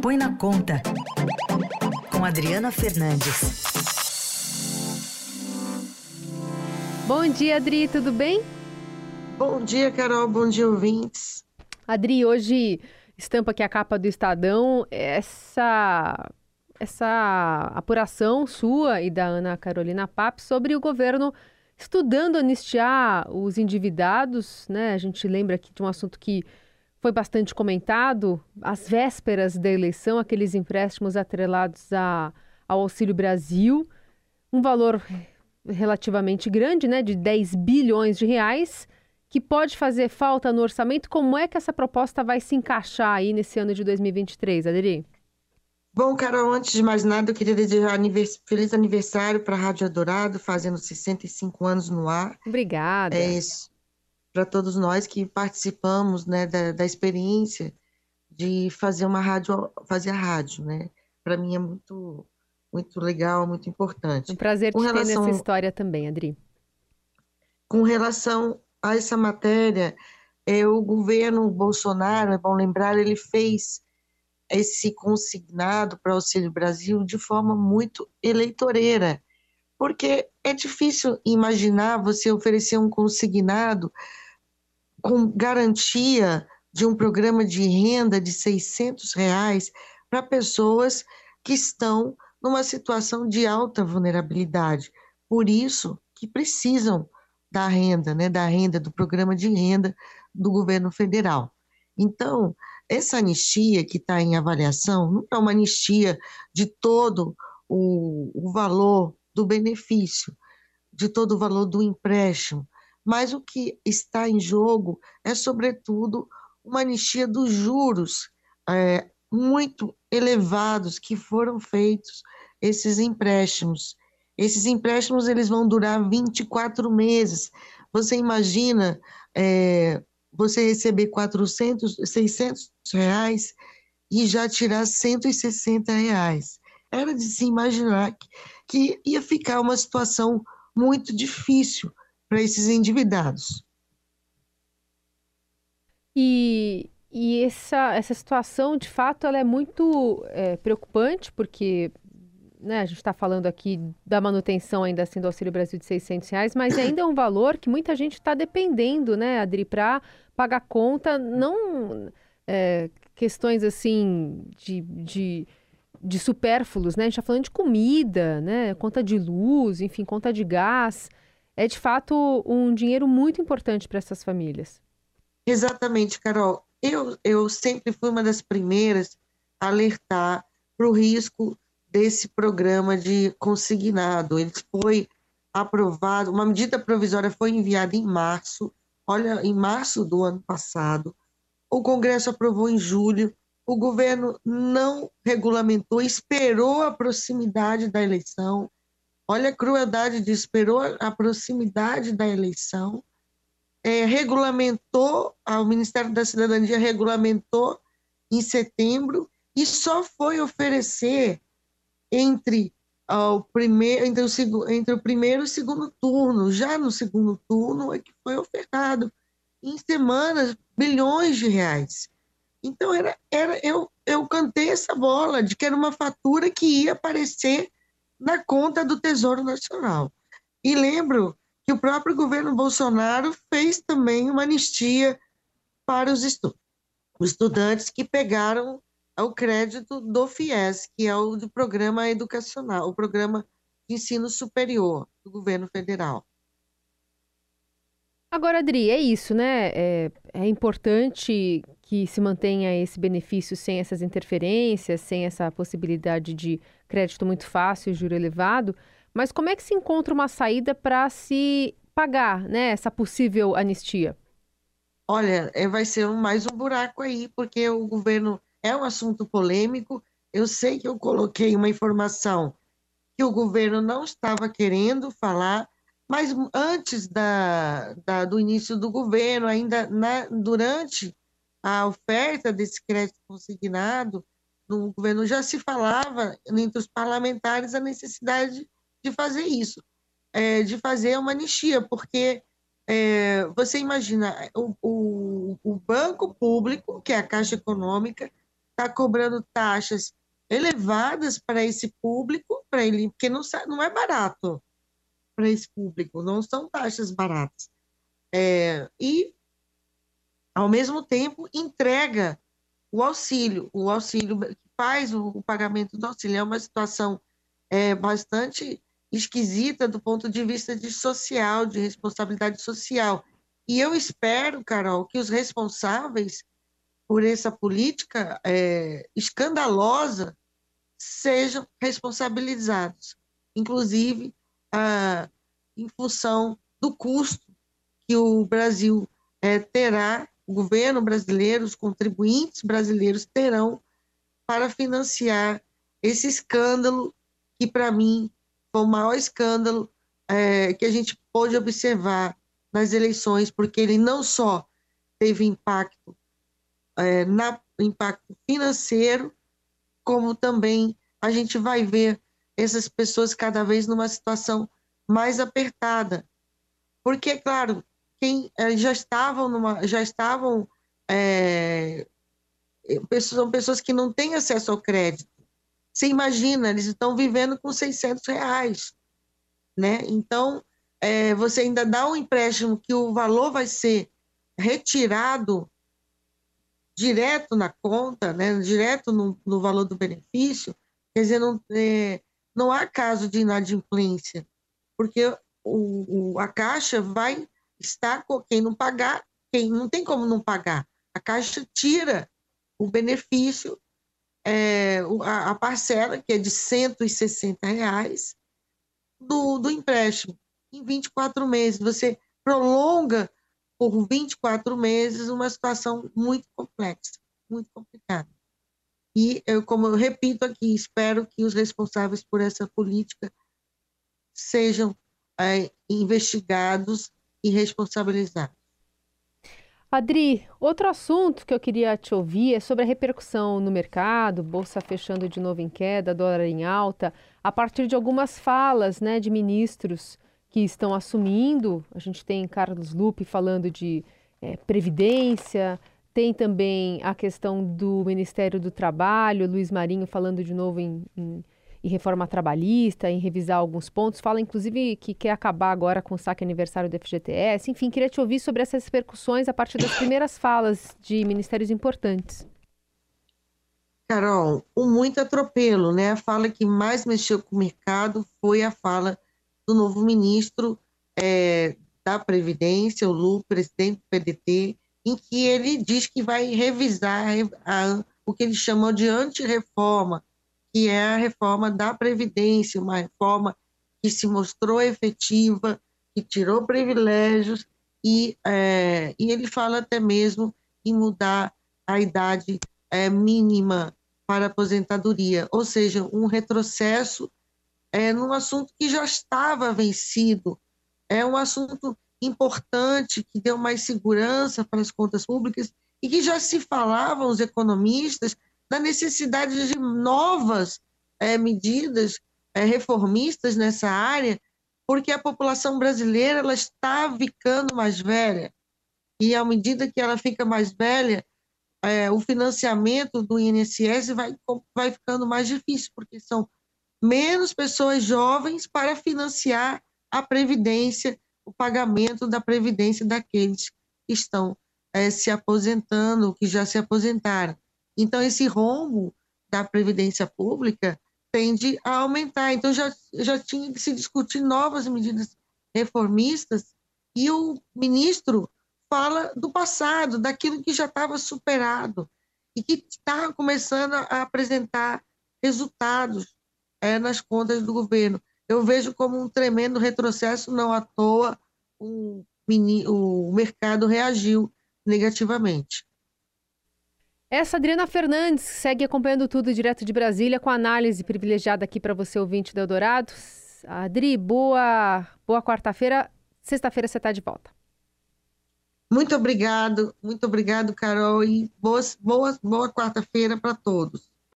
Põe na Conta, com Adriana Fernandes. Bom dia, Adri, tudo bem? Bom dia, Carol, bom dia, ouvintes. Adri, hoje estampa aqui a capa do Estadão essa, essa apuração sua e da Ana Carolina Papp sobre o governo estudando anistiar os endividados, né? A gente lembra aqui de um assunto que foi bastante comentado, às vésperas da eleição, aqueles empréstimos atrelados a, ao Auxílio Brasil, um valor relativamente grande, né, de 10 bilhões de reais, que pode fazer falta no orçamento. Como é que essa proposta vai se encaixar aí nesse ano de 2023, Aderi? Bom, Carol, antes de mais nada, eu queria desejar anivers... feliz aniversário para a Rádio Adorado, fazendo 65 anos no ar. Obrigada. É isso para todos nós que participamos né, da, da, experiência de fazer uma rádio, fazer a rádio, né? Para mim é muito, muito legal, muito importante. Um prazer Com te relação, ter nessa história também, Adri. Com relação a essa matéria, é, o governo Bolsonaro, é bom lembrar, ele fez esse consignado para o Auxílio Brasil de forma muito eleitoreira, porque é difícil imaginar você oferecer um consignado com garantia de um programa de renda de 600 reais para pessoas que estão numa situação de alta vulnerabilidade. Por isso que precisam da renda, né, da renda, do programa de renda do governo federal. Então, essa anistia que está em avaliação não é uma anistia de todo o, o valor do benefício, de todo o valor do empréstimo, mas o que está em jogo é, sobretudo, uma anistia dos juros é, muito elevados que foram feitos esses empréstimos. Esses empréstimos eles vão durar 24 meses. Você imagina é, você receber 400, 600 reais e já tirar 160 reais. Era de se imaginar que, que ia ficar uma situação muito difícil para esses endividados. E, e essa, essa situação, de fato, ela é muito é, preocupante, porque né, a gente está falando aqui da manutenção ainda assim do Auxílio Brasil de 600 reais, mas ainda é um valor que muita gente está dependendo, né, Adri, para pagar conta, não é, questões assim de, de, de supérfluos, né, a gente está falando de comida, né, conta de luz, enfim, conta de gás é de fato um dinheiro muito importante para essas famílias. Exatamente, Carol. Eu, eu sempre fui uma das primeiras a alertar para o risco desse programa de consignado. Ele foi aprovado, uma medida provisória foi enviada em março, olha, em março do ano passado. O Congresso aprovou em julho, o governo não regulamentou, esperou a proximidade da eleição, Olha a crueldade de esperou a proximidade da eleição, é, regulamentou, o Ministério da Cidadania regulamentou em setembro e só foi oferecer entre o primeiro, entre o, entre o primeiro e o segundo turno. Já no segundo turno é que foi ofertado em semanas bilhões de reais. Então era, era eu, eu cantei essa bola de que era uma fatura que ia aparecer na conta do Tesouro Nacional. E lembro que o próprio governo Bolsonaro fez também uma anistia para os, estu estudantes que pegaram o crédito do FIES, que é o do programa educacional, o programa de ensino superior do governo federal. Agora, Adri, é isso, né? É, é, importante que se mantenha esse benefício sem essas interferências, sem essa possibilidade de crédito muito fácil, juro elevado. Mas como é que se encontra uma saída para se pagar, né? Essa possível anistia? Olha, é, vai ser mais um buraco aí, porque o governo é um assunto polêmico. Eu sei que eu coloquei uma informação que o governo não estava querendo falar mas antes da, da, do início do governo, ainda na, durante a oferta desse crédito consignado, no governo já se falava entre os parlamentares a necessidade de fazer isso, é, de fazer uma anistia, porque é, você imagina o, o, o, banco público, que é a Caixa Econômica, está cobrando taxas elevadas para esse público, para ele, porque não, não é barato para esse público, não são taxas baratas. É, e, ao mesmo tempo, entrega o auxílio, o auxílio que faz o, o pagamento do auxílio. É uma situação é, bastante esquisita do ponto de vista de social, de responsabilidade social. E eu espero, Carol, que os responsáveis por essa política é, escandalosa sejam responsabilizados, inclusive ah, em função do custo que o Brasil é, terá, o governo brasileiro, os contribuintes brasileiros terão para financiar esse escândalo que, para mim, foi o maior escândalo é, que a gente pôde observar nas eleições, porque ele não só teve impacto é, na impacto financeiro, como também a gente vai ver essas pessoas cada vez numa situação mais apertada, porque claro, quem é, já estavam numa, já estavam é, são pessoas que não têm acesso ao crédito. Você imagina, eles estão vivendo com 600 reais, né? Então, é, você ainda dá um empréstimo que o valor vai ser retirado direto na conta, né? direto no, no valor do benefício, quer dizer, não, é, não há caso de inadimplência, porque o, o, a Caixa vai com quem não pagar, quem não tem como não pagar. A Caixa tira o benefício, é, a, a, parcela, que é de 160 reais, do, do empréstimo, em 24 meses. Você prolonga por 24 meses uma situação muito complexa, muito complicada. E, eu, como eu repito aqui, espero que os responsáveis por essa política sejam é, investigados e responsabilizados. Adri, outro assunto que eu queria te ouvir é sobre a repercussão no mercado, bolsa fechando de novo em queda, dólar em alta, a partir de algumas falas né, de ministros que estão assumindo. A gente tem Carlos Lupe falando de é, previdência, tem também a questão do Ministério do Trabalho, Luiz Marinho falando de novo em, em em reforma trabalhista, em revisar alguns pontos. Fala, inclusive, que quer acabar agora com o saque aniversário do FGTS. Enfim, queria te ouvir sobre essas repercussões a partir das primeiras falas de ministérios importantes. Carol, um muito atropelo, né? A fala que mais mexeu com o mercado foi a fala do novo ministro é, da Previdência, o Lu, presidente do PDT, em que ele diz que vai revisar a, o que ele chamou de antirreforma, que é a reforma da Previdência, uma reforma que se mostrou efetiva, que tirou privilégios, e, é, e ele fala até mesmo em mudar a idade é, mínima para aposentadoria, ou seja, um retrocesso é, num assunto que já estava vencido. É um assunto importante que deu mais segurança para as contas públicas e que já se falavam os economistas da necessidade de novas é, medidas é, reformistas nessa área, porque a população brasileira ela está ficando mais velha e à medida que ela fica mais velha, é, o financiamento do INSS vai, vai ficando mais difícil, porque são menos pessoas jovens para financiar a previdência, o pagamento da previdência daqueles que estão é, se aposentando, que já se aposentaram. Então, esse rombo da previdência pública tende a aumentar. Então, já, já tinha que se discutir novas medidas reformistas e o ministro fala do passado, daquilo que já estava superado e que está começando a apresentar resultados é, nas contas do governo. Eu vejo como um tremendo retrocesso, não à toa o, o mercado reagiu negativamente. Essa Adriana Fernandes segue acompanhando tudo direto de Brasília com análise privilegiada aqui para você ouvinte do Eldorado. Adri, boa, boa quarta-feira. Sexta-feira você está de volta. Muito obrigado, muito obrigado, Carol, e boa, boa, boa quarta-feira para todos.